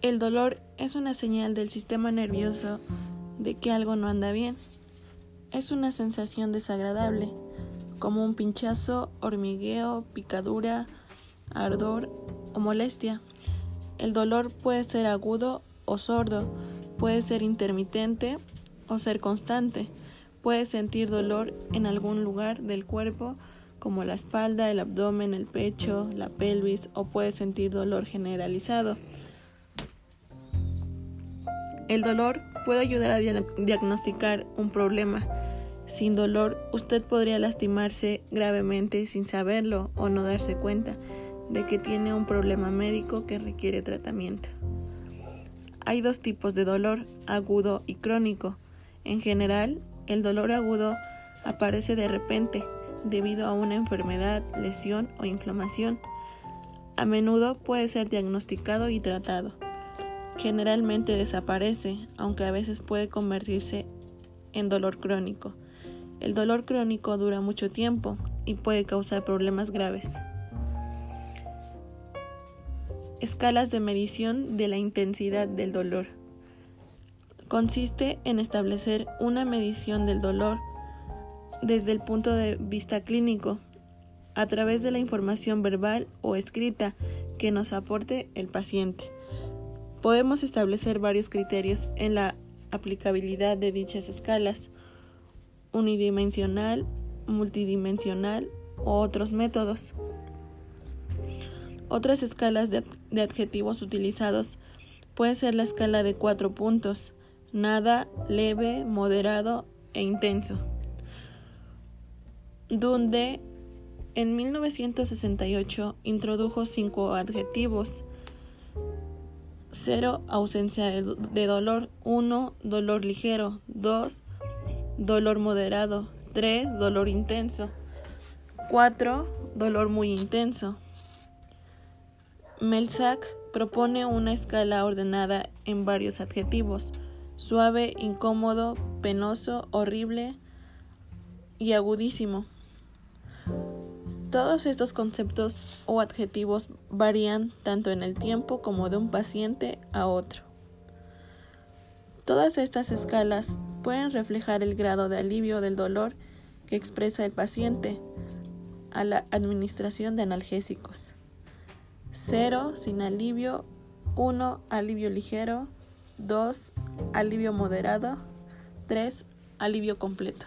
El dolor es una señal del sistema nervioso de que algo no anda bien. Es una sensación desagradable, como un pinchazo, hormigueo, picadura, ardor o molestia. El dolor puede ser agudo o sordo, puede ser intermitente o ser constante. Puede sentir dolor en algún lugar del cuerpo como la espalda, el abdomen, el pecho, la pelvis o puede sentir dolor generalizado. El dolor puede ayudar a diagnosticar un problema. Sin dolor, usted podría lastimarse gravemente sin saberlo o no darse cuenta de que tiene un problema médico que requiere tratamiento. Hay dos tipos de dolor, agudo y crónico. En general, el dolor agudo aparece de repente debido a una enfermedad, lesión o inflamación. A menudo puede ser diagnosticado y tratado. Generalmente desaparece, aunque a veces puede convertirse en dolor crónico. El dolor crónico dura mucho tiempo y puede causar problemas graves. Escalas de medición de la intensidad del dolor. Consiste en establecer una medición del dolor desde el punto de vista clínico, a través de la información verbal o escrita que nos aporte el paciente. Podemos establecer varios criterios en la aplicabilidad de dichas escalas, unidimensional, multidimensional u otros métodos. Otras escalas de, de, adjetivos utilizados puede ser la escala de cuatro puntos, nada, leve, moderado e intenso, donde en 1968 introdujo cinco adjetivos 0. Ausencia de dolor. 1. Dolor ligero. 2. Dolor moderado. 3. Dolor intenso. 4. Dolor muy intenso. Melzack propone una escala ordenada en varios adjetivos. Suave, incómodo, penoso, horrible y agudísimo. Todos estos conceptos o adjetivos varían tanto en el tiempo como de un paciente a otro. Todas estas escalas pueden reflejar el grado de alivio del dolor que expresa el paciente a la administración de analgésicos. 0 sin alivio, 1 alivio ligero, 2 alivio moderado, 3 alivio completo.